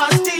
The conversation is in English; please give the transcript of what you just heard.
must